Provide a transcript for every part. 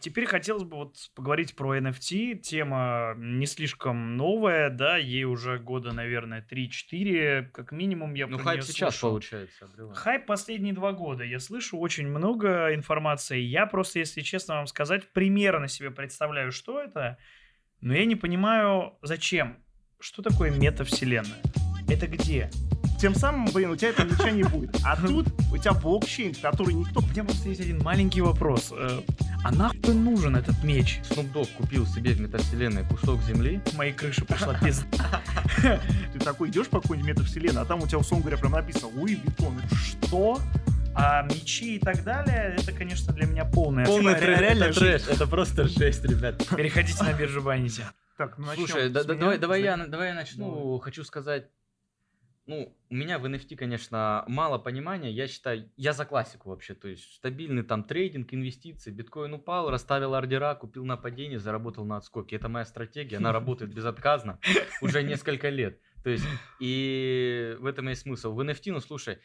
Теперь хотелось бы вот поговорить про NFT. Тема не слишком новая, да, ей уже года, наверное, 3-4, как минимум я Ну, хайп сейчас слышал. получается. обрела. Хайп последние два года. Я слышу очень много информации. Я просто, если честно вам сказать, примерно себе представляю, что это, но я не понимаю, зачем. Что такое метавселенная? Это где? Тем самым, блин, у тебя там ничего не будет. А тут у тебя блокчейн, который никто... У меня просто есть один маленький вопрос. Э, А нахуй нужен этот меч? Snoop Dogg купил себе в метавселенной кусок земли. В моей крыше пошла пизда. Ты такой идешь по какой-нибудь метавселенной, а там у тебя, условно говоря, прям написано Louis Vuitton. Это Что? А мечи и так далее, это, конечно, для меня полная Полный трэш, это трэш, это просто жесть, ребят. Переходите на биржу Binity. Так, ну начнем Слушай, да- давай, давай, я, давай я начну. Давай. Хочу сказать, ну, у меня в NFT, конечно, мало понимания. Я считаю, я за классику вообще. То есть стабильный там трейдинг, инвестиции. Биткоин упал, расставил ордера, купил на падение, заработал на отскоке. Это моя стратегия, она работает безотказно уже несколько лет. То есть, и в этом есть смысл. В NFT, ну, слушай,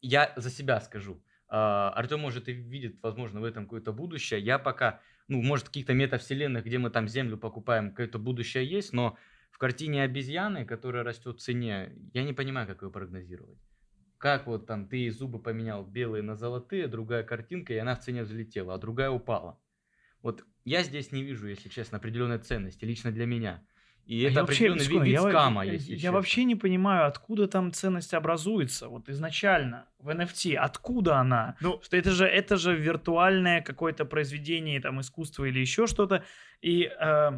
я за себя скажу. А, Артем, может, и видит, возможно, в этом какое-то будущее. Я пока, ну, может, в каких-то метавселенных, где мы там землю покупаем, какое-то будущее есть, но картине обезьяны, которая растет в цене, я не понимаю, как ее прогнозировать. Как вот там ты зубы поменял белые на золотые, другая картинка, и она в цене взлетела, а другая упала. Вот я здесь не вижу, если честно, определенной ценности, лично для меня. И А это вообще, определенный вид, вид я, скама, я- если я честно. вообще не понимаю, откуда там ценность образуется, вот изначально в NFT, откуда она? Ну, Что это же, это же виртуальное какое-то произведение там искусства или еще что-то, и э,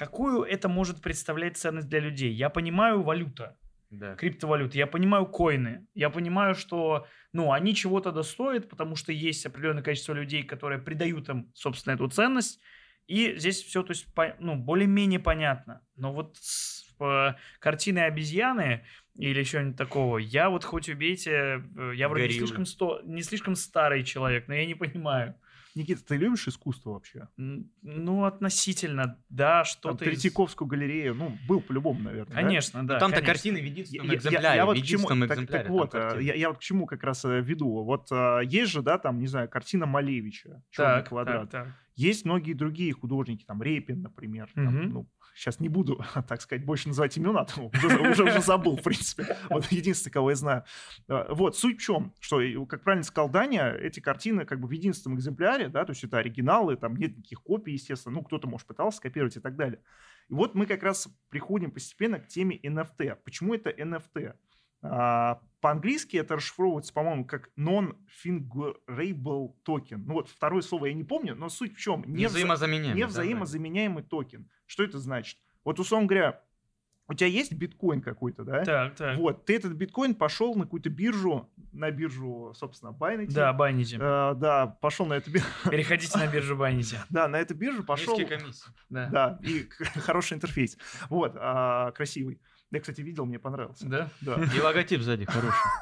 какую это может представлять ценность для людей? Я понимаю валюта, Да. криптовалюты, я понимаю коины, я понимаю, что, ну, они чего-то достоят, потому что есть определенное количество людей, которые придают им, собственно, эту ценность, и здесь все, то есть, по- ну, более-менее понятно. Но вот с э, картиной обезьяны или чего-нибудь такого, я вот хоть убейте, э, я вроде не слишком, сто, не слишком старый человек, но я не понимаю. Никита, ты любишь искусство вообще? Ну, относительно, да, Там что-то... из- Третьяковскую галерею, ну, был по-любому, наверное. да? Конечно, да. Там-то конечно. картины в единственном я- экземпляре. я вот к чему, так, там вот, э, я, я вот к чему как раз э, веду. Вот э, есть же, да, там, не знаю, картина Малевича, «Черный Так, квадрат». так, так. Есть многие другие художники, там, Репин, например. там, Мгм. ну, сейчас не буду, так сказать, больше называть имена, там, уже, уже, уже забыл, в принципе. Вот единственное, кого я знаю. Э, Вот, суть в чем, что, как правильно сказал Даня, эти картины как бы в единственном экземпляре, да, то есть это оригиналы, там нет никаких копий, естественно, ну, кто-то, может, пытался скопировать и так далее. И вот мы как раз приходим постепенно к теме NFT. Почему это NFT? А, по-английски это расшифровывается, по-моему, как non-fingerable token. Ну вот второе слово я не помню, но суть в чем? Не вза- взаимозаменяемый. не да, взаимозаменяемый токен. Что это значит? Вот, условно говоря, у тебя есть биткоин какой-то, да? Так, так. Вот, ты этот биткоин пошел на какую-то биржу, на биржу, собственно, Binance. Да, байните. Э, да, пошел на эту биржу. Переходите на биржу байните. Да, на эту биржу пошел. Низкие комиссии. Да. Да, и хороший интерфейс. Вот, а, красивый. Я, кстати, видел, мне понравился. Да? Да. И логотип сзади хороший.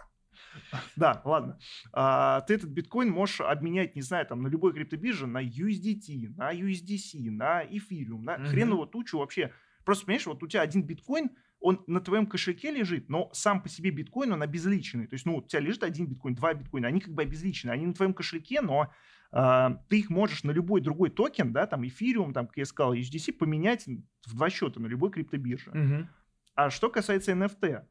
Да, ладно. А, ты этот биткоин можешь обменять, не знаю, там на любой криптобирже, на USDT, на USDC, на Ethereum, на Мгм. хреновую тучу вообще. Просто, понимаешь, вот у тебя один биткоин, он на твоем кошельке лежит, но сам по себе биткоин, он обезличенный. То есть, ну, у тебя лежит один биткоин, два биткоина, они как бы обезличены. Они на твоем кошельке, но а, ты их можешь на любой другой токен, да, там, Ethereum, там, как я сказал, USDC, поменять в два счета на любой криптобирже. Мгм. А что касается NFT,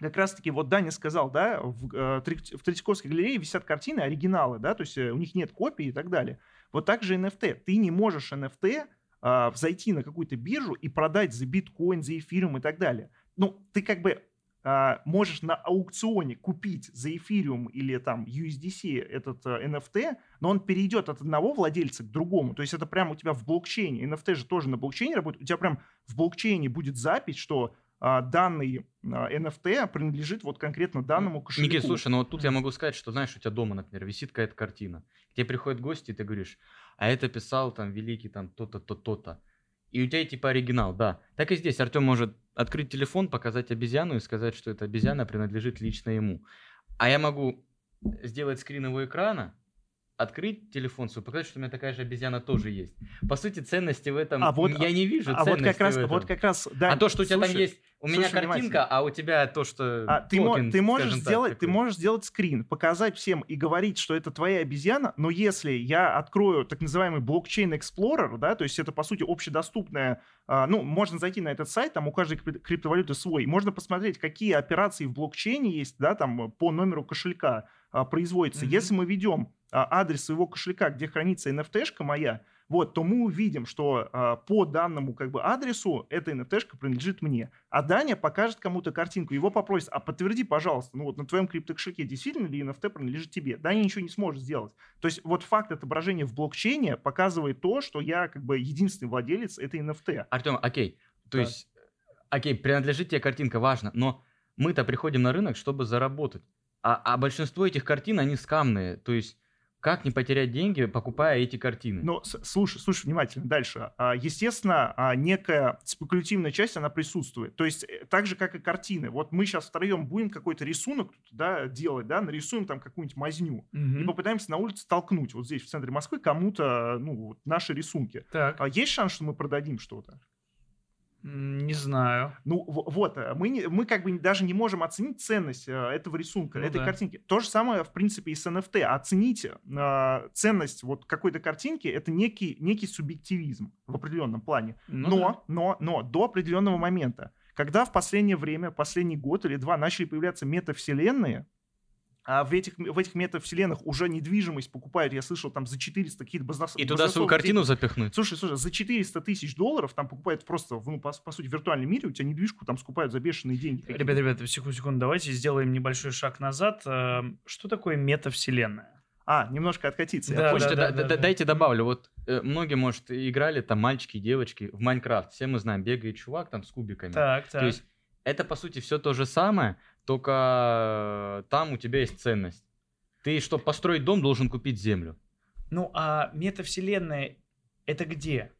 как раз-таки вот Даня сказал, да, в, э, в Третьяковской галерее висят картины, оригиналы, да, то есть э, у них нет копий и так далее. Вот так же NFT. Ты не можешь NFT а, зайти на какую-то биржу и продать за биткоин, за эфириум и так далее. Ну, ты как бы а, можешь на аукционе купить за эфириум или там USDC этот э, NFT, но он перейдет от одного владельца к другому. То есть это прямо у тебя в блокчейне. NFT же тоже на блокчейне работает. У тебя прям в блокчейне будет запись, что а, данный а, NFT принадлежит вот конкретно данному кошельку. Никит, слушай, ну вот тут я могу сказать, что, знаешь, у тебя дома, например, висит какая-то картина. К тебе приходят гости, и ты говоришь, а это писал там великий там то-то, то, то-то. И у тебя типа оригинал, да. Так и здесь Артем может открыть телефон, показать обезьяну и сказать, что эта обезьяна принадлежит лично ему. А я могу сделать скрин его экрана, открыть телефон свой, показать, что у меня такая же обезьяна тоже есть. По сути, ценности в этом А вот- я не вижу. А вот как раз, вот как раз, да. а то, что у тебя там слушай, есть, у меня слушай картинка, а у тебя то, что А, ты, токен, ты можешь так, сделать, ты такой. можешь сделать скрин, показать всем и говорить, что это твоя обезьяна, но если я открою так называемый блокчейн Explorer, да, то есть это по сути общедоступная, а, ну можно зайти на этот сайт, там у каждой крипто- криптовалюты свой, можно посмотреть, какие операции в блокчейне есть, да, там по номеру кошелька а, производится. Мгм. Если мы ведем адрес своего кошелька, где хранится NFT-шка моя, вот, то мы увидим, что а, по данному как бы адресу эта NFT-шка принадлежит мне. А Даня покажет кому-то картинку, его попросит, а подтверди, пожалуйста, ну вот на твоем криптокошельке действительно ли NFT принадлежит тебе? Даня ничего не сможет сделать. То есть вот факт отображения в блокчейне показывает то, что я как бы единственный владелец этой NFT. Артем, окей, то Да. есть, окей, принадлежит тебе картинка, важно, но мы-то приходим на рынок, чтобы заработать. А, а большинство этих картин, они скамные. То есть, как не потерять деньги, покупая эти картины? С- слушай, слушай внимательно дальше. А, Естественно, а, некая спекулятивная часть, она присутствует. То есть э, так же, как и картины. Вот мы сейчас втроем будем какой-то рисунок да, делать, да, нарисуем там какую-нибудь мазню. Мгм. И попытаемся на улице толкнуть вот здесь, в центре Москвы, кому-то, ну, наши рисунки. Так, А есть шанс, что мы продадим что-то? Не знаю. Ну, вот, э, мы, не- мы как бы даже не можем оценить ценность э, этого рисунка, Ну этой да. картинки. То же самое, в принципе, и с NFT. Оцените э, ценность вот какой-то картинки, это некий, некий субъективизм в определенном плане. Ну но, да. но, но до определенного момента, когда в последнее время, последний год или два начали появляться метавселенные, а в этих, в этих метавселенных уже недвижимость покупают, я слышал, там за 400 какие-то баснос- И туда свою картину запихнуть? Слушай, слушай, за 400 тысяч долларов там покупают просто, ну, по, по сути, в виртуальном мире, у тебя недвижку там скупают за бешеные деньги. какие-то. Ребят, ребят, секунду, секунду, давайте сделаем небольшой шаг назад. Э, Что такое метавселенная? А, немножко откатиться. я Да, понял. Слушайте, да, да- да, да- да. дайте добавлю. Вот э, многие, может, играли там мальчики и девочки в Майнкрафт. Все мы знаем, бегает чувак там с кубиками. Так, так. То есть это, по сути, все то же самое, только там у тебя есть ценность. Ты, чтобы построить дом, должен купить землю. Ну, а метавселенная это где?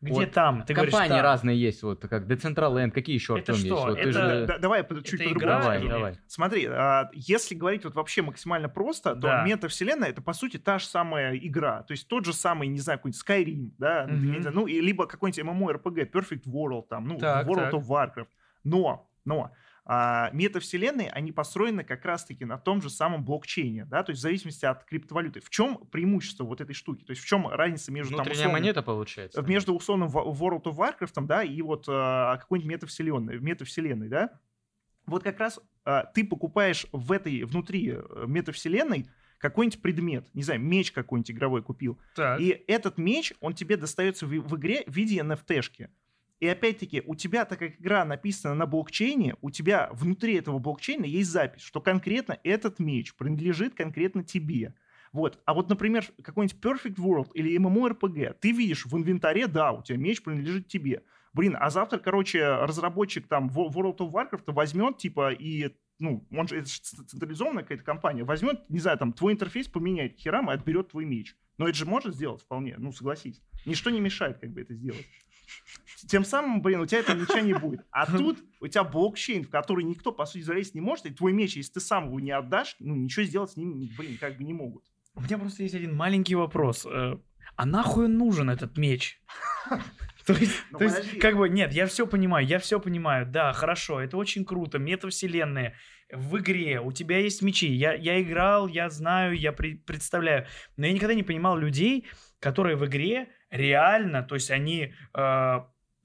Где Вот там? Ты говоришь, Компании там. разные есть, вот как Decentraland, какие еще, Это Артем, есть? что? Вот ты Это- же- Да- давай чуть по-другому. Давай, давай. Смотри, а, если говорить вот вообще максимально просто, то Да. метавселенная это по сути та же самая игра, то есть тот же самый, не знаю, какой-нибудь Skyrim, да, знаю, ну и либо какой-нибудь MMORPG, Perfect World, там, ну Так, World так. of Warcraft. Но, но а, метавселенные, они построены как раз-таки на том же самом блокчейне, да, то есть в зависимости от криптовалюты. В чем преимущество вот этой штуки? То есть в чем разница между там, условно, монета получается. между условным World of Warcraft, да, и вот а, какой-нибудь метавселенной, метавселенной, да, вот как раз а, ты покупаешь в этой, внутри э, метавселенной какой-нибудь предмет, не знаю, меч какой-нибудь игровой купил, Так. и этот меч, он тебе достается в, в игре в виде NFT-шки. И опять-таки, у тебя, так как игра написана на блокчейне, у тебя внутри этого блокчейна есть запись, что конкретно этот меч принадлежит конкретно тебе. Вот. А вот, например, какой-нибудь Perfect World или MMORPG, ты видишь в инвентаре, да, у тебя меч принадлежит тебе. Блин, а завтра, короче, разработчик там Wo- World of Warcraft возьмет, типа, и, ну, он же, это же централизованная какая-то компания, возьмет, не знаю, там, твой интерфейс поменяет херам и отберет твой меч. Но это же может сделать вполне, ну, согласись. Ничто не мешает, как бы, это сделать. Тем самым, блин, у тебя этого ничего не будет. А тут у тебя блокчейн, в который никто, по сути, залезть не может, и твой меч, если ты сам его не отдашь, ну, ничего сделать с ним, блин, как бы не могут. У меня просто есть один маленький вопрос. Э, А нахуй нужен этот меч? То есть, Ну, то есть, как бы, нет, я все понимаю, я все понимаю, да, хорошо, это очень круто, метавселенные, в игре, у тебя есть мечи, я, я играл, я знаю, я при- представляю, но я никогда не понимал людей, которые в игре реально, то есть они, э,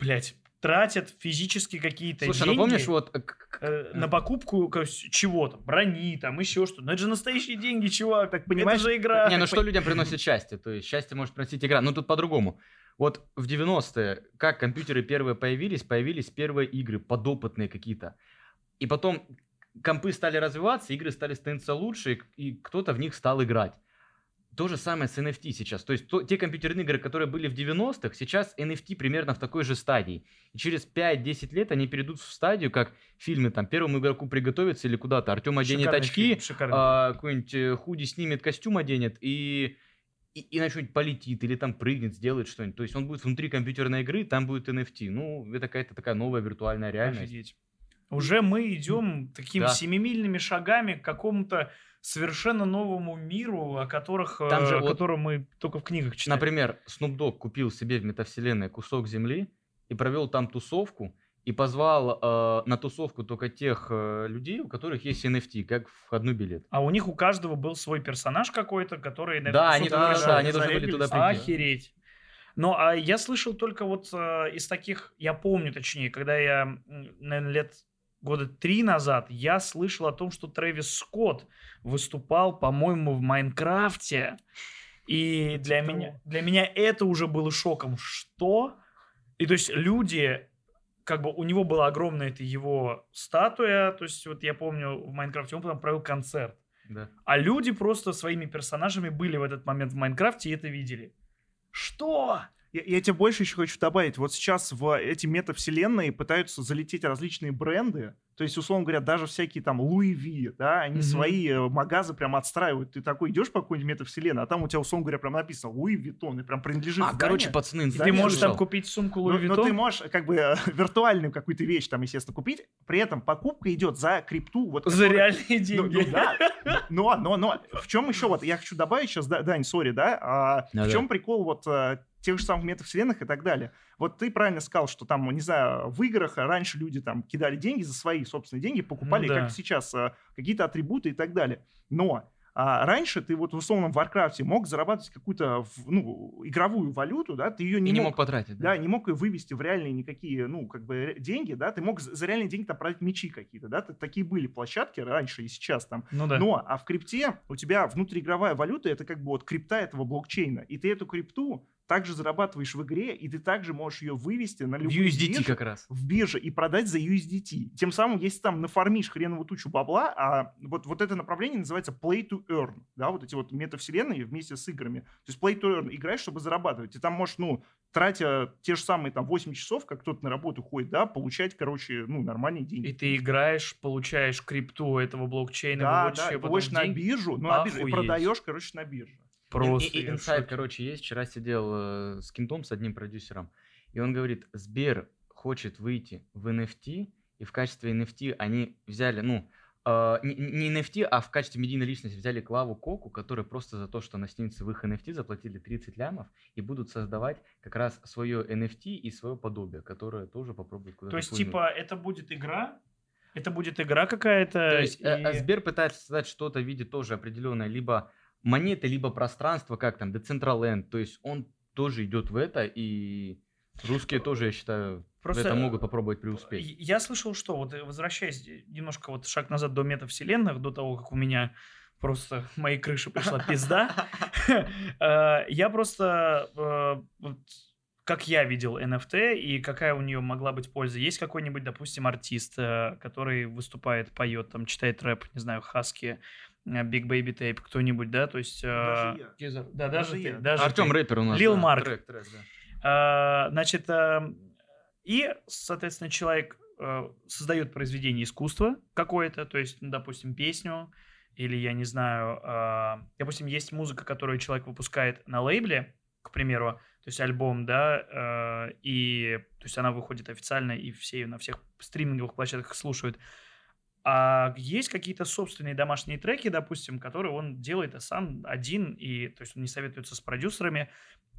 блядь, тратят физически какие-то Слушай, деньги ну помнишь, вот э, э, на покупку чего-то, брони, там, еще что-то, но это же настоящие деньги, чувак, Так, понимаешь, это же игра. Не, ну что людям приносит счастье? То есть счастье может приносить игра. Но тут по-другому. Вот в 90-е, как компьютеры первые появились, появились первые игры, подопытные какие-то. И потом компы стали развиваться, игры стали становиться лучше, и кто-то в них стал играть. То же самое с NFT сейчас. То есть то- те компьютерные игры, которые были в 90-х, сейчас NFT примерно в такой же стадии. И через 5-10 лет они перейдут в стадию, как фильмы, там, первому игроку приготовиться или куда-то. Артем оденет Шикарный очки, фильм, а, какой-нибудь э, худи снимет, костюм оденет и, и, и на что-нибудь полетит или там прыгнет, сделает что-нибудь. То есть он будет внутри компьютерной игры, там будет NFT. Ну, это какая-то такая новая виртуальная реальность. Офигеть. Уже мы идем такими Да. семимильными шагами к какому-то совершенно новому миру, о которых, Там же э, о вот- котором мы только в книгах читали. Например, Snoop Dogg купил себе в метавселенной кусок земли и провел там тусовку, и позвал э, на тусовку только тех э, людей, у которых есть NFT, как входной билет. А у них у каждого был свой персонаж какой-то, который... на Да, они, пришел. да, они должны были туда прийти. Охереть. Ну, а я слышал только вот э, из таких, я помню точнее, когда я, наверное, лет года три назад, я слышал о том, что Трэвис Скотт выступал, по-моему, в Майнкрафте. И для меня, для меня это уже было шоком. Что? И то есть люди, как бы у него была огромная это его статуя, то есть вот я помню в Майнкрафте, он потом провел концерт. Да. А люди просто своими персонажами были в этот момент в Minecraft е и это видели. Что? Я, я тебе больше еще хочу добавить. Вот сейчас в эти метавселенные пытаются залететь различные бренды. То есть, условно говоря, даже всякие там Louis V, да, они Мгм. свои э, магазы прям отстраивают. Ты такой идешь по какой-нибудь метавселенной, а там у тебя, условно говоря, прям написано Louis Vuitton, и прям принадлежит А, здание. короче, пацаны, ты можешь там купить сумку Ну, Луи но ты можешь как бы э, виртуальную какую-то вещь там, естественно, купить. При этом покупка идет за крипту. Вот, За которая- реальные Ну, деньги. ну да, но, но, но в чем еще вот, я хочу добавить сейчас, Да- Дань, sorry, да, а, в Да-да. чем прикол вот э, тех же самых метавселенных и так далее. Вот ты правильно сказал, что там, не знаю, в играх раньше люди там кидали деньги за свои собственные деньги, покупали, Ну да. как сейчас, э, какие-то атрибуты и так далее. Но а раньше ты вот в условном Warcraft е мог зарабатывать какую-то ну, игровую валюту, да, ты ее И не, не мог мог потратить. да, не мог ее вывести в реальные никакие, ну, как бы деньги, да, ты мог за реальные деньги там продать мечи какие-то, да, такие были площадки раньше и сейчас там. Ну да. Но, а в крипте у тебя внутриигровая валюта, это как бы вот крипта этого блокчейна, и ты эту крипту также зарабатываешь в игре, и ты также можешь ее вывести на любую USDT биржу, как раз. в бирже и продать за USDT. Тем самым, если там нафармишь хреновую тучу бабла, а вот, вот это направление называется play to earn, да, вот эти вот метавселенные вместе с играми. То есть play to earn, играешь, чтобы зарабатывать. И там можешь, ну, тратя те же самые там 8 часов, как кто-то на работу ходит, да, получать, короче, ну, нормальные деньги. И ты играешь, получаешь крипту этого блокчейна, да, да, потом на деньги. биржу, ну, на биржу, и продаешь, короче, на бирже. Просто. И- и- шоке. короче, есть. Вчера сидел э, с кентом, с одним продюсером, и он говорит, Сбер хочет выйти в NFT, и в качестве NFT они взяли, ну, э, не, NFT, а в качестве медийной личности взяли Клаву Коку, которая просто за то, что она снимется в их NFT, заплатили 30 лямов, и будут создавать как раз свое NFT и свое подобие, которое тоже попробует куда-то То есть, типа, это будет игра? Это будет игра какая-то? То есть э, и- Сбер пытается создать что-то в виде тоже определенной либо монеты, либо пространства, как там, Decentraland. То есть он тоже идет в это, и русские тоже, я считаю, Просто, это могут попробовать преуспеть. И- Я слышал, что вот э, возвращаясь немножко вот шаг назад до метавселенных, до того, как у меня просто моей крыши пришла пизда, э, я просто э, как я видел NFT и какая у нее могла быть польза. Есть какой-нибудь, допустим, артист, э, который выступает, поет, там, читает рэп, не знаю, Хаски, э, Big Baby Tape, кто-нибудь, да, то есть... э, Даже я. Кизер- Да, Даже даже, ты, я. даже Артем ты. рэпер у нас. Lil да, Mark. Трек, трек, да. А, Значит, а, и, соответственно, человек а, создает произведение искусства какое-то, то есть, ну, допустим, песню, или, я не знаю, а, допустим, есть музыка, которую человек выпускает на лейбле, к примеру, то есть альбом, да, а, и, то есть она выходит официально, и все ее на всех стриминговых площадках слушают. А есть какие-то собственные домашние треки, допустим, которые он делает сам один, и то есть он не советуется с продюсерами,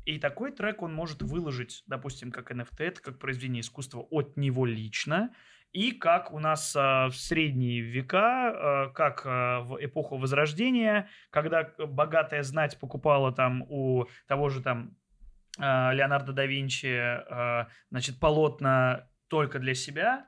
и такой трек он может выложить, допустим, как NFT, как произведение искусства от него лично, и как у нас а, в средние века, а, как а, в эпоху Возрождения, когда богатая знать покупала там у того же там а, Леонардо да Винчи, а, значит, полотна только для себя,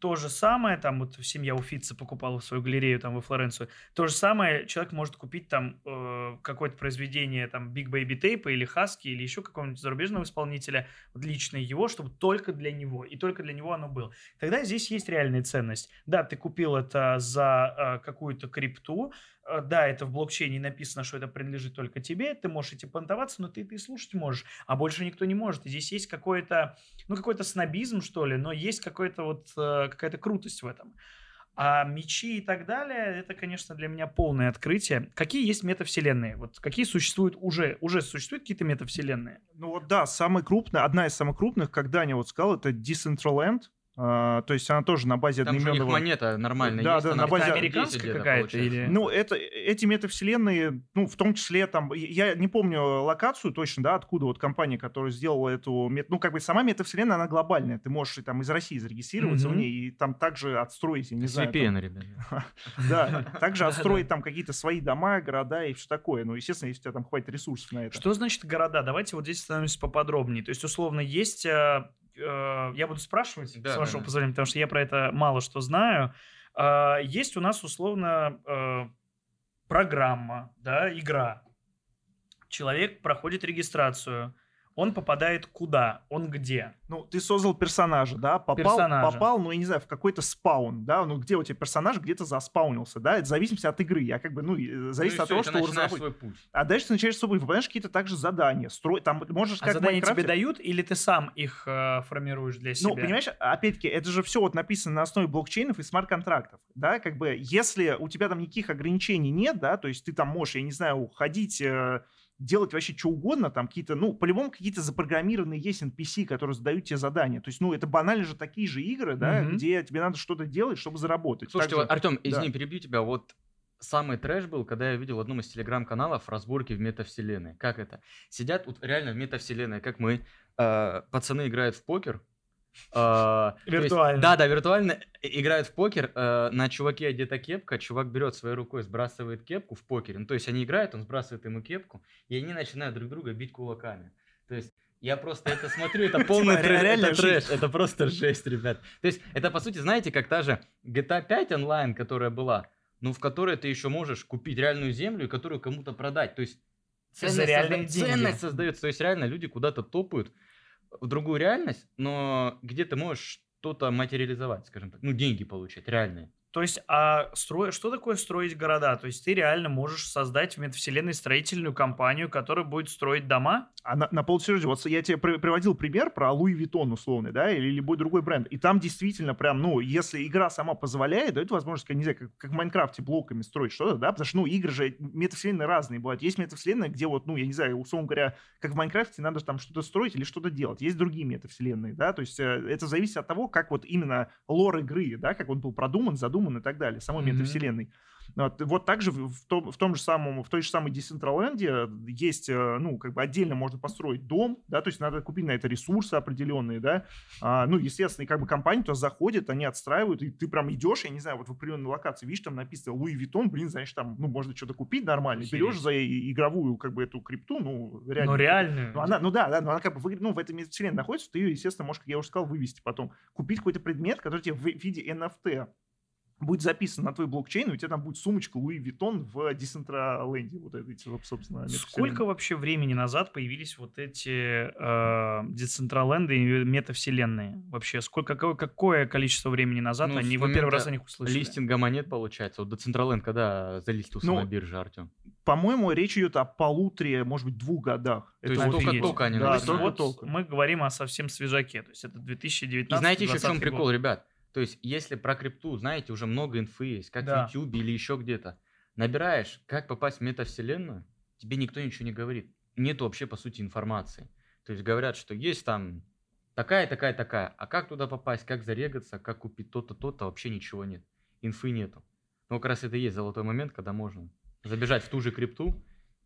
то же самое, там вот семья Уфица покупала свою галерею там во Флоренцию, то же самое человек может купить там э, какое-то произведение там Big Baby Tape или Хаски или еще какого-нибудь зарубежного исполнителя, вот личное его, чтобы только для него, и только для него оно было. Тогда здесь есть реальная ценность. Да, ты купил это за э, какую-то крипту, э, да, это в блокчейне написано, что это принадлежит только тебе, ты можешь идти понтоваться, но ты это и слушать можешь, а больше никто не может. И здесь есть какой-то, ну, какой-то снобизм, что ли, но есть какой-то вот, э, какая-то крутость в этом. А мечи и так далее, это, конечно, для меня полное открытие. Какие есть метавселенные? Вот какие существуют уже? Уже существуют какие-то метавселенные? Ну вот да, самый крупный, одна из самых крупных, как Даня вот сказал, это Decentraland. А, то есть она тоже на базе Там же у них одноименного... монета нормальная Да, есть, да, она на в базе- Это 10 американская где-то какая-то или- Ну, это, эти метавселенные, ну, в том числе там, я не помню локацию точно, да, откуда вот компания, которая сделала эту, мет- ну, как бы сама метавселенная, она глобальная, ты можешь там из России зарегистрироваться в Мгм. ней и там также отстроить, я не С знаю, там- VPN, ребят. да, также отстроить там какие-то свои дома, города и все такое, ну, естественно, если у тебя там хватит ресурсов на это. Что значит города? Давайте вот здесь становимся поподробнее. То есть, условно, есть... э, э, я буду спрашивать, Да, с вашего да. позволения, потому что я про это мало что знаю. А, есть у нас, условно, э, программа, да, игра. Человек проходит регистрацию. Он попадает куда? Он где? Ну, ты создал персонажа, да, попал, Персонажа. попал, ну, я не знаю, в какой-то спаун, да, ну, где у тебя персонаж где-то заспаунился, да, это в зависимости от игры, я как бы, ну, и, зависит Ну от всё, того, что у разработчика. свой путь. А дальше ты начинаешь с собой выполняешь какие-то также задания, строй, там можешь А как задания тебе Майнкрафте- дают или ты сам их э, формируешь для себя? Ну, понимаешь, опять-таки, это же все вот написано на основе блокчейнов и смарт-контрактов, да, как бы, если у тебя там никаких ограничений нет, да, то есть ты там можешь, я не знаю, ходить, э, делать вообще что угодно, там какие-то, ну, по-любому какие-то запрограммированные есть NPC, которые задают тебе задания, то есть, ну, это банально же такие же игры, да, Мгм. где тебе надо что-то делать, чтобы заработать. Слушайте, Также- вот, Артем, да. извини, перебью тебя. Вот самый трэш был, когда я видел в одном из телеграм-каналов разборки в метавселенной. Как это? Сидят вот реально в метавселенной, как мы. э, пацаны играют в покер. Есть- Виртуально. Да, да, виртуально играют в покер. э, на чуваке одета кепка, чувак берет своей рукой, сбрасывает кепку в покере. Ну, то есть они играют, он сбрасывает ему кепку, и они начинают друг друга бить кулаками. То есть я просто это смотрю, это полный Типа, трэш, реальная это жизнь. трэш, это просто жесть, ребят. То есть это, по сути, знаете, как та же GTA 5 онлайн, которая была, ну, в которой ты еще можешь купить реальную землю и которую кому-то продать. То есть созда- ценность создается. То есть реально люди куда-то топают в другую реальность, но где ты можешь что-то материализовать, скажем так, ну, деньги получать, реальные. То есть, а строй... что такое строить города? То есть ты реально можешь создать в метавселенной строительную компанию, которая будет строить дома? А на, на полсерьезе, вот я тебе при- приводил пример про Louis Vuitton условный, да, или любой другой бренд. И там действительно прям, ну, если игра сама позволяет, дает возможность, как, не знаю, как, как в Minecraft е блоками строить что-то, да, потому что, ну, игры же метавселенные разные бывают. Есть метавселенная, где вот, ну, я не знаю, условно говоря, как в Minecraft е надо там что-то строить или что-то делать. Есть другие метавселенные, да, то есть э, это зависит от того, как вот именно лор игры, да, как он был продуман, задуман и так далее, самой Мгм. метавселенной. Вот, вот также в, в том, в том же самом, в той же самой Децентраленде есть, э, ну, как бы отдельно можно построить дом, да, то есть надо купить на это ресурсы определенные, да, А, ну, естественно, и как бы компания туда заходит, они отстраивают, и ты прям идешь, я не знаю, вот в определенной локации, видишь, там написано Луи Виттон, блин, значит, там, ну, можно что-то купить нормально, Охереть. берешь за игровую, как бы, эту крипту, ну, реально. Ну, реальную. Ну, она, ну да, да, но она как бы ну, в этой вселенной находится, ты ее, естественно, можешь, как я уже сказал, вывести потом. Купить какой-то предмет, который тебе в виде NFT будет записан на твой блокчейн, и у тебя там будет сумочка Louis Vuitton в Decentraland е, вот этой, собственно, Сколько вообще времени назад появились вот эти э, Decentraland ы и метавселенные? Вообще, сколько, какое, какое количество времени назад Ну, они вы первый раз о них услышали? Листинга монет получается. Вот Decentraland когда залистился Ну, на бирже, Артем? По-моему, речь идет о полуторе, может быть, двух годах. То есть вот только- офигеть. только они Да, только, вот только. мы говорим о совсем свежаке, то есть это 2019 И знаете еще в чем 2020 прикол, год. ребят? То есть, если про крипту, знаете, уже много инфы есть, как Да. в YouTube или еще где-то. Набираешь, как попасть в метавселенную, тебе никто ничего не говорит. Нет вообще, по сути, информации. То есть говорят, что есть там такая, такая, такая. А как туда попасть, как зарегаться, как купить то-то, то-то, вообще ничего нет. Инфы нету. Но как раз это и есть золотой момент, когда можно забежать в ту же крипту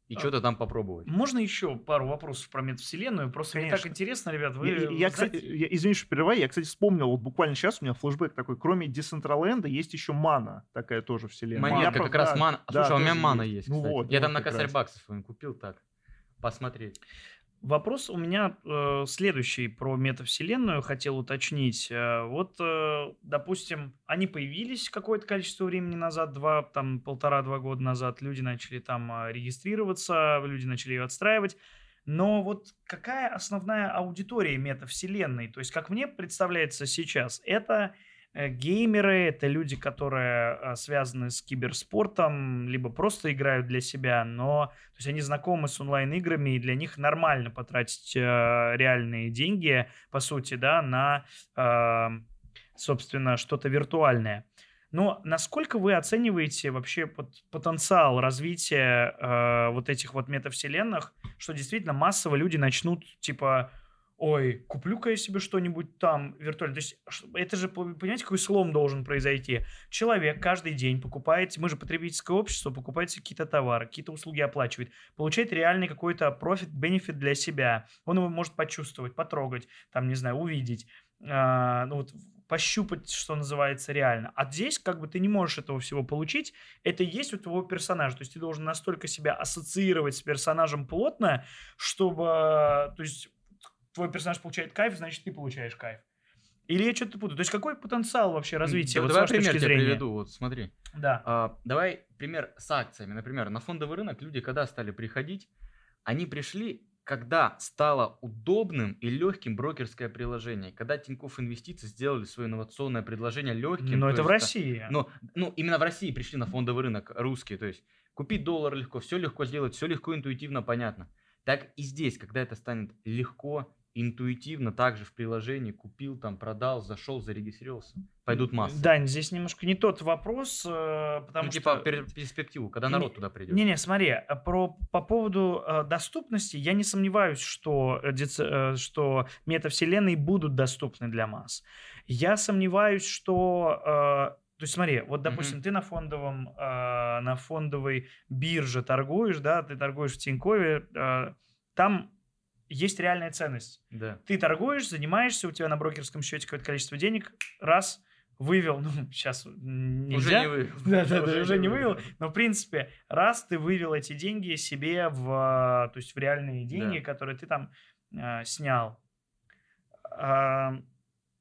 и А, что-то там попробовать. Можно еще пару вопросов про метавселенную? Просто мне так Конечно. интересно, ребят, вы Я, я- я, кстати, я- извини, что перерываю, я, кстати, вспомнил, вот буквально сейчас у меня флешбэк такой, кроме Децентраленда есть еще Мана, такая тоже вселенная. Я Монетка, про- как раз да, мана. да, Слушай, а у меня мана есть. Ну кстати. вот, Я вот там на косарь раз. баксов купил так. Посмотреть. Вопрос у меня э, следующий про метавселенную хотел уточнить. Э, вот, э, допустим, они появились какое-то количество времени назад, два, там, полтора-два года назад, люди начали там э, регистрироваться, люди начали ее отстраивать. Но вот какая основная аудитория метавселенной? То есть, как мне представляется сейчас, это геймеры, это люди, которые э, связаны с киберспортом, либо просто играют для себя, но то есть они знакомы с онлайн-играми, и для них нормально потратить э, реальные деньги, по сути, да, на, э, собственно, что-то виртуальное. Но насколько вы оцениваете вообще пот- потенциал развития э, вот этих вот метавселенных, что действительно массово люди начнут, типа, ой, куплю-ка я себе что-нибудь там виртуально. То есть это же, по- понимаете, какой слом должен произойти. Человек каждый день покупает, мы же потребительское общество, покупает какие-то товары, какие-то услуги оплачивает, получает реальный какой-то профит, бенефит для себя. Он его может почувствовать, потрогать, там, не знаю, увидеть. А, ну вот пощупать, что называется, реально. А здесь как бы ты не можешь этого всего получить. Это и есть у твоего персонажа. То есть ты должен настолько себя ассоциировать с персонажем плотно, чтобы... То есть твой персонаж получает кайф, значит ты получаешь кайф. Или я что-то путаю? То есть какой потенциал вообще развития? Да, вот с давай вашей пример точки тебе приведу. Вот смотри. Да. А, давай пример с акциями. Например, на фондовый рынок люди когда стали приходить? Они пришли, когда стало удобным и легким брокерское приложение. Когда Тинькофф Инвестиции сделали свое инновационное предложение легким. Но то это в есть, России. Но, ну, именно в России пришли на фондовый рынок русские. То есть купить доллар легко, все легко сделать, все легко, интуитивно, понятно. Так и здесь, когда это станет легко, интуитивно, также в приложении, купил, там, продал, зашел, зарегистрировался, пойдут массы. Дань, здесь немножко не тот вопрос, э, потому ну, что... типа пер- перспективу, когда народ Не- туда придет. Не-не, смотри, а про, по поводу э, доступности я не сомневаюсь, что, э, э, что метавселенные будут доступны для масс. Я сомневаюсь, что... э, то есть смотри, вот, допустим, Мгм. ты на фондовом, э, на фондовой бирже торгуешь, да, ты торгуешь в Тинькове, э, там есть реальная ценность. Да. Ты торгуешь, занимаешься, у тебя на брокерском счете какое-то количество денег, раз, вывел, ну, сейчас нельзя. Уже не вы. Да, да, да, уже не вывел. Но, в принципе, раз ты вывел эти деньги себе в, а, то есть в реальные деньги, Да. которые ты там а, снял, а,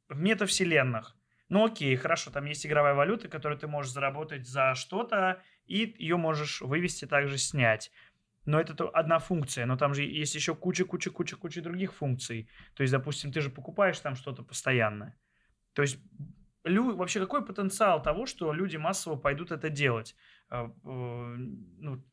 в метавселенных, ну окей, хорошо, там есть игровая валюта, которую ты можешь заработать за что-то, и ее можешь вывести также снять. Но это то- одна функция, но там же есть еще куча-куча-куча-куча других функций. То есть, допустим, ты же покупаешь там что-то постоянно. То есть лю- вообще какой потенциал того, что люди массово пойдут это делать? А, э, Ну,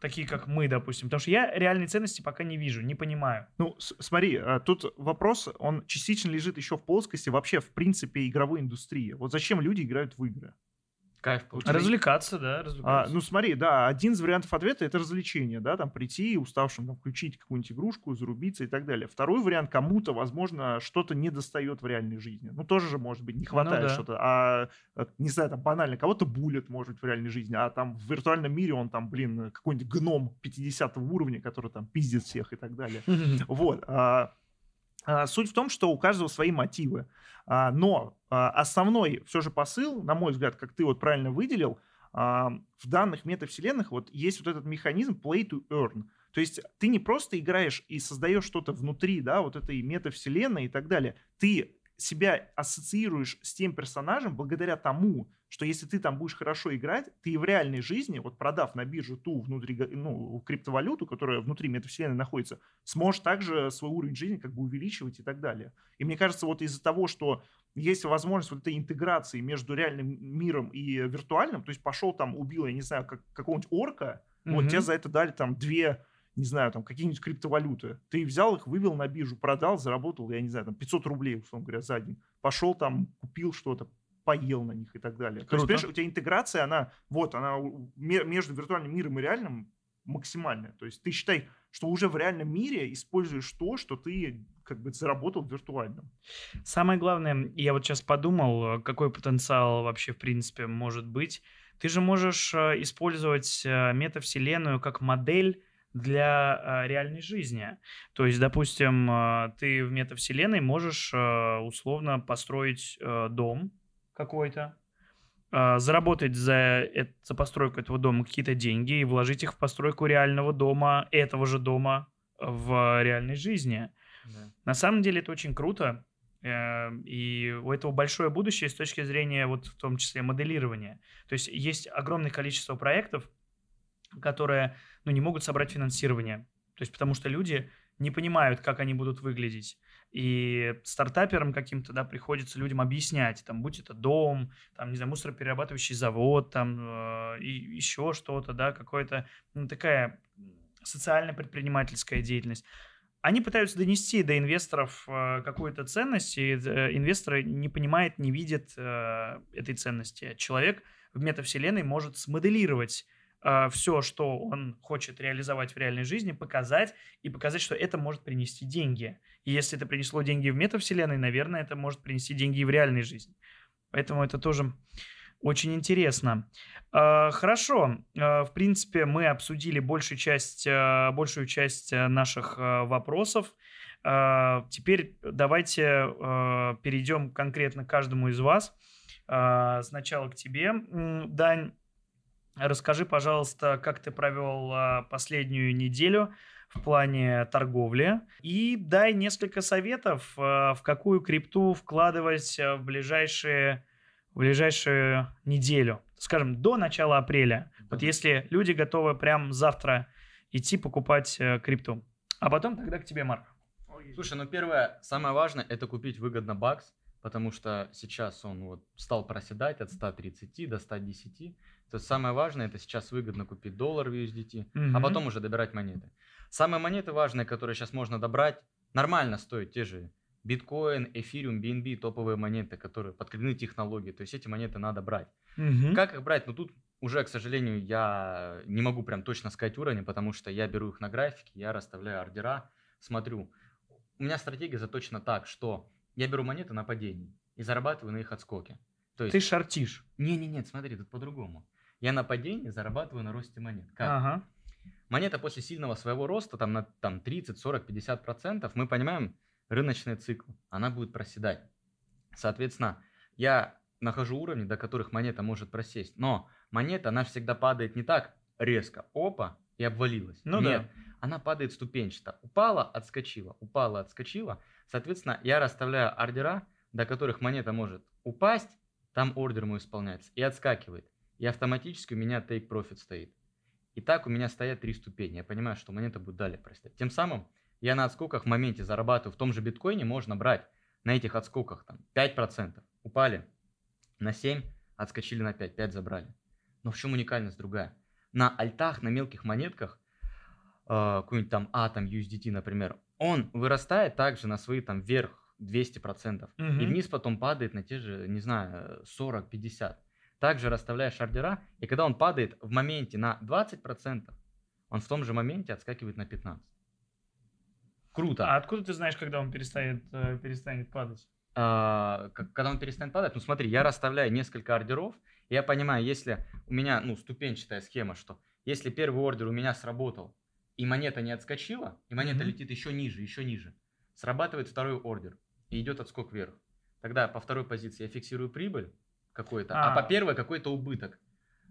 такие как мы, допустим. Потому что я реальной ценности пока не вижу, не понимаю. Ну, смотри, а, тут вопрос, он частично лежит еще в плоскости вообще, в принципе, игровой индустрии. Вот зачем люди играют в игры? Кайф получить. Развлекаться, да, А, развлекаться. ну, смотри, да, один из вариантов ответа это развлечение, да, там прийти уставшим, там, включить какую-нибудь игрушку, зарубиться и так далее. Второй вариант, кому-то, возможно, что-то не достает в реальной жизни. Ну, тоже же, может быть, не хватает да. что-то. А, а, не знаю, там банально, кого-то булит, может быть, в реальной жизни, а там в виртуальном мире он там, блин, какой-нибудь гном 50 уровня, который там пиздит всех и так далее. Вот. А, Суть в том, что у каждого свои мотивы. А, Но а, основной все же посыл, на мой взгляд, как ты вот правильно выделил, в данных метавселенных вот есть вот этот механизм play to earn. То есть ты не просто играешь и создаешь что-то внутри, да, вот этой метавселенной и так далее. Ты себя ассоциируешь с тем персонажем благодаря тому, что если ты там будешь хорошо играть, ты в реальной жизни, вот продав на бирже ту внутри, ну, криптовалюту, которая внутри метавселенной находится, сможешь также свой уровень жизни как бы увеличивать и так далее. И мне кажется, вот из-за того, что есть возможность вот этой интеграции между реальным миром и виртуальным, то есть пошел там, убил, я не знаю, как, какого-нибудь орка, вот Мгм. тебе за это дали там две, не знаю, там какие-нибудь криптовалюты. Ты взял их, вывел на биржу, продал, заработал, я не знаю, там 500 рублей, условно говоря, за день. Пошел там, купил что-то, поел на них и так далее. То есть, Круто. понимаешь, у тебя интеграция, она, вот, она между виртуальным миром и реальным максимальная. То есть ты считай, что уже в реальном мире используешь то, что ты как бы заработал в виртуальном. Самое главное, я вот сейчас подумал, какой потенциал вообще, в принципе, может быть. Ты же можешь э, использовать э, метавселенную как модель для э, реальной жизни. То есть, допустим, ты в метавселенной можешь условно построить дом какой-то, э, заработать за, за постройку этого дома какие-то деньги и вложить их в постройку реального дома, этого же дома в реальной жизни. Да. На самом деле это очень круто, э, и у этого большое будущее с точки зрения вот в том числе моделирования. То есть есть огромное количество проектов, которые ну, не могут собрать финансирование. То есть потому что люди не понимают, как они будут выглядеть. И стартаперам каким-то, да, приходится людям объяснять, там, будь это дом, там, не знаю, мусороперерабатывающий завод, там, э, и еще что-то, да, какое-то, ну, такая социально-предпринимательская деятельность они пытаются донести до инвесторов э, какую-то ценность, и э, инвесторы не понимают, не видят э, этой ценности. Человек в метавселенной может смоделировать все, что он хочет реализовать в реальной жизни, показать и показать, что это может принести деньги. И если это принесло деньги в метавселенной, наверное, это может принести деньги и в реальной жизни. Поэтому это тоже очень интересно. А, хорошо. А, в принципе, мы обсудили большую часть, а, большую часть наших вопросов. Теперь давайте перейдем конкретно к каждому из вас. Сначала к тебе, Дань. Расскажи, пожалуйста, как ты провел последнюю неделю в плане торговли. И дай несколько советов, в какую крипту вкладывать в ближайшие в ближайшую неделю, скажем, до начала апреля. Вот если люди готовы прям завтра идти покупать э, крипту. А потом тогда к тебе, Марк. Слушай, ну первое, самое важное, это купить выгодно бакс, потому что сейчас он вот стал проседать от 130 до 110. То есть самое важное, это сейчас выгодно купить доллар в USDT, угу. а потом уже добирать монеты. Самые монеты важные, которые сейчас можно добрать, нормально стоят те же биткоин, эфириум, BNB, топовые монеты, которые подкреплены технологией. То есть эти монеты надо брать. Угу. Как их брать? Ну тут уже, к сожалению, я не могу прям точно сказать уровень, потому что я беру их на графике, я расставляю ордера, смотрю. У меня стратегия заточена так, что я беру монеты на падении и зарабатываю на их отскоке. То есть... Ты шортишь? Не-не-нет, смотри, тут по-другому. Я на падении зарабатываю на росте монет. Как? Ага. Монета после сильного своего роста, там на там, 30, 40, 50 процентов, мы понимаем, рыночный цикл, она будет проседать. Соответственно, я нахожу уровни, до которых монета может просесть. Но монета, она всегда падает не так резко, опа, и обвалилась. Ну Нет, да. она падает ступенчато. Упала, отскочила, упала, отскочила. Соответственно, я расставляю ордера, до которых монета может упасть, там ордер мой исполняется, и отскакивает. И автоматически у меня take profit стоит. И так у меня стоят три ступени. Я понимаю, что монета будет далее проседать. Тем самым я на отскоках в моменте зарабатываю в том же биткоине, можно брать на этих отскоках там 5%. Упали на 7, отскочили на 5, 5 забрали. Но в чем уникальность другая? На альтах, на мелких монетках, э, какой-нибудь там Atom USDT, например, он вырастает также на свои там вверх 200%. Угу. И вниз потом падает на те же, не знаю, 40-50. Также расставляешь ордера, и когда он падает в моменте на 20%, он в том же моменте отскакивает на 15%. Круто. А откуда ты знаешь, когда он перестанет, э, перестанет падать? А, когда он перестанет падать? Ну смотри, я расставляю несколько ордеров, и я понимаю, если у меня, ну, ступенчатая схема, что если первый ордер у меня сработал, и монета не отскочила, и монета mm-hmm. летит еще ниже, еще ниже, срабатывает второй ордер, и идет отскок вверх. Тогда по второй позиции я фиксирую прибыль какой-то, а, а по первой какой-то убыток.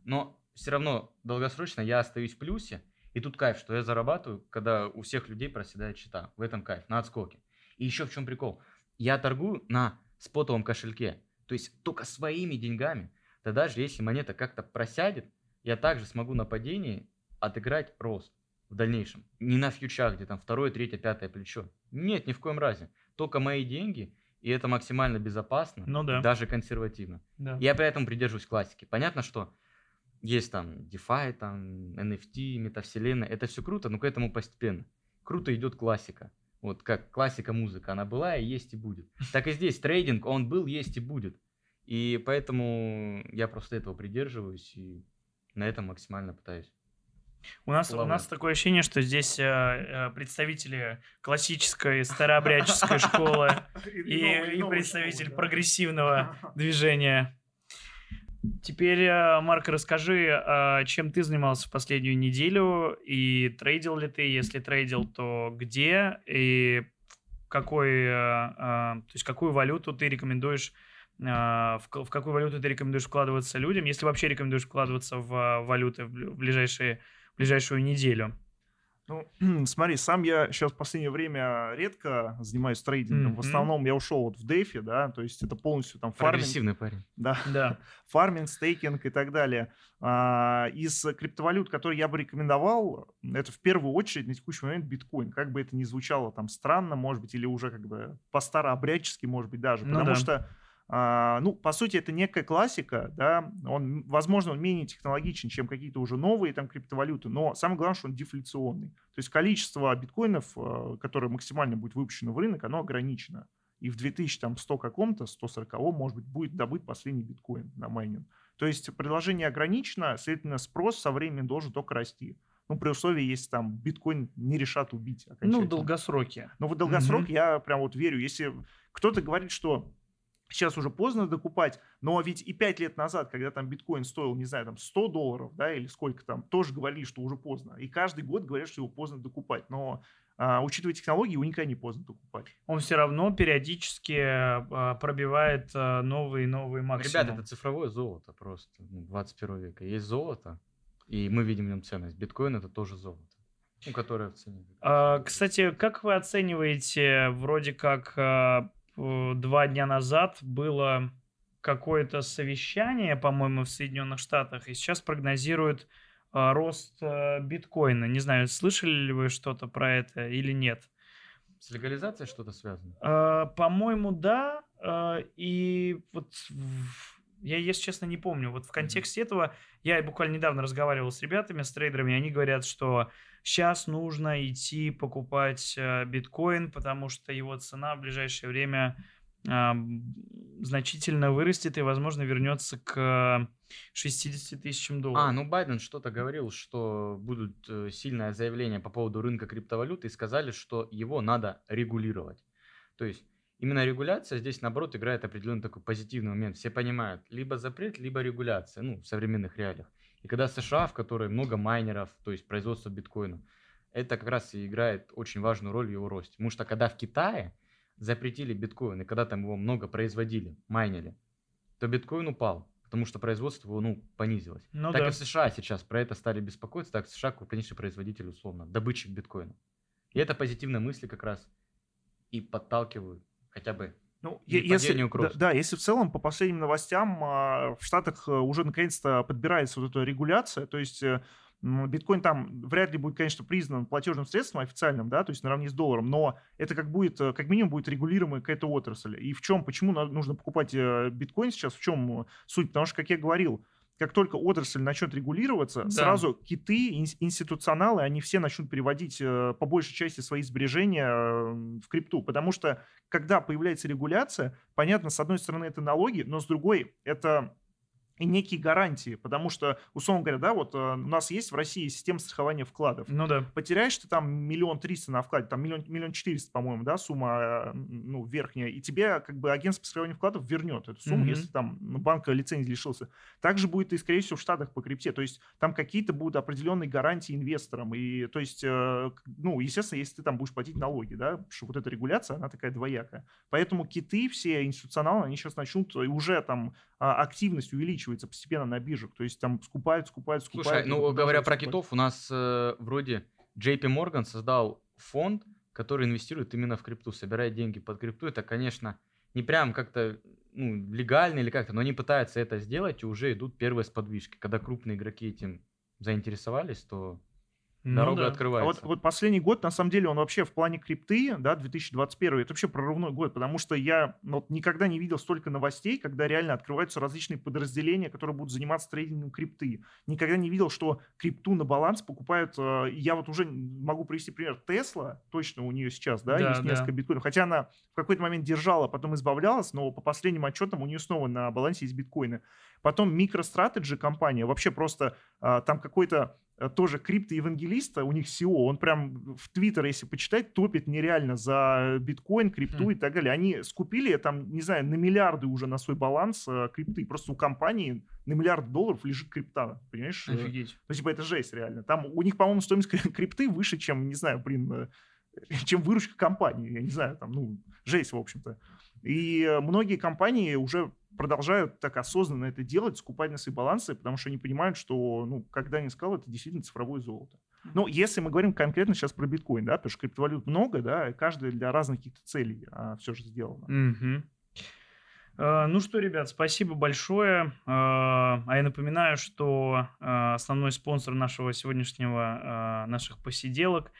Но все равно долгосрочно я остаюсь в плюсе, и тут кайф, что я зарабатываю, когда у всех людей проседает счета. В этом кайф, на отскоке. И еще в чем прикол. Я торгую на спотовом кошельке. То есть только своими деньгами. Да даже если монета как-то просядет, я также смогу на падении отыграть рост в дальнейшем. Не на фьючах, где там второе, третье, пятое плечо. Нет, ни в коем разе. Только мои деньги, и это максимально безопасно, ну да. даже консервативно. Да. Я при этом придерживаюсь классики. Понятно, что есть там DeFi, там NFT, метавселенная. Это все круто, но к этому постепенно. Круто идет классика. Вот как классика музыка, она была и есть и будет. Так и здесь трейдинг, он был, есть и будет. И поэтому я просто этого придерживаюсь и на этом максимально пытаюсь. У нас, у нас такое ощущение, что здесь э, э представители классической старообрядческой школы и, и представитель прогрессивного движения. Теперь, э, Марк, расскажи, а, чем ты занимался в последнюю неделю и трейдил ли ты? Если трейдил, то где и какой, э, то есть какую валюту ты рекомендуешь а, в какую валюту ты рекомендуешь вкладываться людям, если вообще рекомендуешь вкладываться в валюты в ближайшие, в ближайшую неделю? Ну, смотри, сам я сейчас в последнее время редко занимаюсь трейдингом. Mm-hmm. В основном я ушел вот в дефи, да, то есть это полностью там фарминг. Прогрессивный парень. Да, да. фарминг, стейкинг и так далее. А, из криптовалют, которые я бы рекомендовал, это в первую очередь на текущий момент биткоин. Как бы это ни звучало там странно, может быть, или уже как бы по-старообрядчески, может быть, даже. Ну, потому да. что ну, по сути, это некая классика, да, он, возможно, он менее технологичен, чем какие-то уже новые там криптовалюты, но самое главное, что он дефляционный. То есть количество биткоинов, а, которое максимально будет выпущено в рынок, оно ограничено. И в 2100 каком-то, 140 может быть, будет добыт последний биткоин на майнинг. То есть предложение ограничено, следовательно, спрос со временем должен только расти. Ну, при условии, если там биткоин не решат убить Ну, в долгосроке. Но в долгосрок Мгм. я прям вот верю. Если кто-то говорит, что сейчас уже поздно докупать, но ведь и 5 лет назад, когда там биткоин стоил, не знаю, там 100 долларов, да, или сколько там, тоже говорили, что уже поздно. И каждый год говорят, что его поздно докупать. Но а, учитывая технологии, его никогда не поздно докупать. Он все равно периодически а, пробивает а, новые и новые максимумы. Ребята, это цифровое золото просто. Ну, 21 века. Есть золото, и мы видим в нем ценность. Биткоин это тоже золото. Ну, которое в цене. А, Кстати, как вы оцениваете, вроде как п- два дня назад было какое-то совещание, по-моему, в Соединенных Штатах, и сейчас прогнозируют а, рост а, биткоина. Не знаю, слышали ли вы что-то про это или нет? С легализацией что-то связано? А, По-моему, да. И вот я, если честно, не помню. Вот в контексте этого я буквально недавно разговаривал с ребятами, с трейдерами, и они говорят, что сейчас нужно идти покупать а, биткоин, потому что его цена в ближайшее время а, м, значительно вырастет и, возможно, вернется к 60 тысячам долларов. А, ну Байден что-то говорил, что будут э, сильное заявление по поводу рынка криптовалюты и сказали, что его надо регулировать. То есть именно регуляция здесь, наоборот, играет определенный такой позитивный момент. Все понимают, либо запрет, либо регуляция, ну, в современных реалиях. И когда США, в которой много майнеров, то есть производство биткоина, это как раз и играет очень важную роль в его росте. Потому что когда в Китае запретили биткоин, и когда там его много производили, майнили, то биткоин упал, потому что производство его, ну, понизилось. Ну так да. и в США сейчас про это стали беспокоиться, так США крупнейший производитель, условно, добытчик биткоина. И это позитивные мысли как раз и подталкивают хотя бы Ну, если, да, да, если в целом по последним новостям а, в Штатах э, уже наконец-то подбирается вот эта регуляция, то есть э, биткоин там вряд ли будет, конечно, признан платежным средством официальным, да, то есть наравне с долларом, но это как будет, э, как минимум будет регулируемая какая-то отрасль. И в чем, почему нужно покупать биткоин сейчас, в чем суть? Потому что, как я говорил, как только отрасль начнет регулироваться, Да. сразу киты, ин- институционалы, они все начнут переводить э, по большей части свои сбережения э, в крипту, потому что когда появляется регуляция, понятно, с одной стороны это налоги, но с другой это некие гарантии, потому что, условно говоря, да, вот э, у нас есть в России система страхования вкладов. Ну да. Потеряешь ты там миллион триста на вкладе, там миллион, миллион четыреста, по-моему, да, сумма, э, ну, верхняя, и тебе как бы агентство по страхованию вкладов вернет эту сумму, Мгм. если там ну, банк лицензии лишился. Также будет и, скорее всего, в Штатах по крипте, то есть там какие-то будут определенные гарантии инвесторам, и, то есть, э, ну, естественно, если ты там будешь платить налоги, да, потому что вот эта регуляция, она такая двоякая. Поэтому киты, все институционалы, они сейчас начнут, и уже там а, активность увеличивается постепенно на биржах, то есть там скупают, скупают, скупают. Слушай, ну говоря про скупать. китов, у нас э, вроде JP Morgan создал фонд, который инвестирует именно в крипту, собирает деньги под крипту. Это, конечно, не прям как-то ну, легально или как-то, но они пытаются это сделать, и уже идут первые сподвижки. Когда крупные игроки этим заинтересовались, то Ну дорога да. А открывается. вот, вот последний год, на самом деле, он вообще в плане крипты, да, 2021, это вообще прорывной год, потому что я ну, вот никогда не видел столько новостей, когда реально открываются различные подразделения, которые будут заниматься трейдингом крипты. Никогда не видел, что крипту на баланс покупают, э, я вот уже могу привести пример, Тесла, точно у нее сейчас, да, Да, есть да. несколько биткоинов, хотя она в какой-то момент держала, потом избавлялась, но по последним отчетам у нее снова на балансе есть биткоины. Потом MicroStrategy компания, вообще просто а, там какой-то а, тоже криптоевангелиста, у них SEO, он прям в Твиттер, если почитать, топит нереально за биткоин, крипту Хм. и так далее. Они скупили там, не знаю, на миллиарды уже на свой баланс а, крипты. Просто у компании на миллиард долларов лежит крипта, понимаешь? Э, Офигеть. Ну, типа, это жесть, реально. Там у них, по-моему, стоимость кри- крипты выше, чем, не знаю, блин, э, чем выручка компании. Я не знаю, там, ну, жесть, в общем-то. И э, многие компании уже продолжают так осознанно это делать, скупать на свои балансы, потому что они понимают, что, ну, когда не сказал, это действительно цифровое золото. Ну, если мы говорим конкретно сейчас про биткоин, да, потому что криптовалют много, да, и каждая для разных каких-то целей все же сделано. Мгм. Э, Ну что, ребят, спасибо большое. Э, А я напоминаю, что э, основной спонсор нашего сегодняшнего, наших посиделок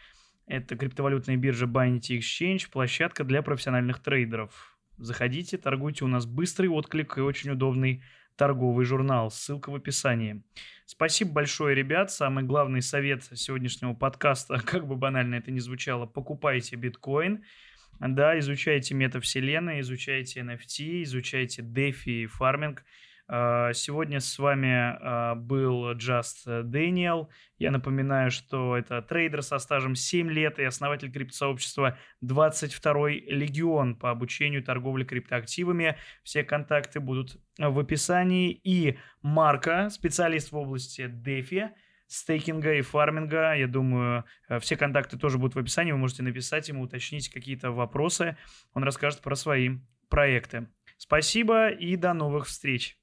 это криптовалютная биржа Binance Exchange, площадка для профессиональных трейдеров. Заходите, торгуйте, у нас быстрый отклик и очень удобный торговый журнал. Ссылка в описании. Спасибо большое, ребят. Самый главный совет сегодняшнего подкаста, как бы банально это ни звучало, покупайте биткоин. Да, изучайте метавселенные, изучайте NFT, изучайте DeFi и фарминг. Э, сегодня с вами э, был Just Daniel. Я напоминаю, что это трейдер со стажем 7 лет и основатель криптосообщества 22-й Легион по обучению торговли криптоактивами. Все контакты будут в описании. И Марка, специалист в области DeFi, стейкинга и фарминга. Я думаю, э, все контакты тоже будут в описании. Вы можете написать ему, уточнить какие-то вопросы. Он расскажет про свои проекты. Спасибо и до новых встреч.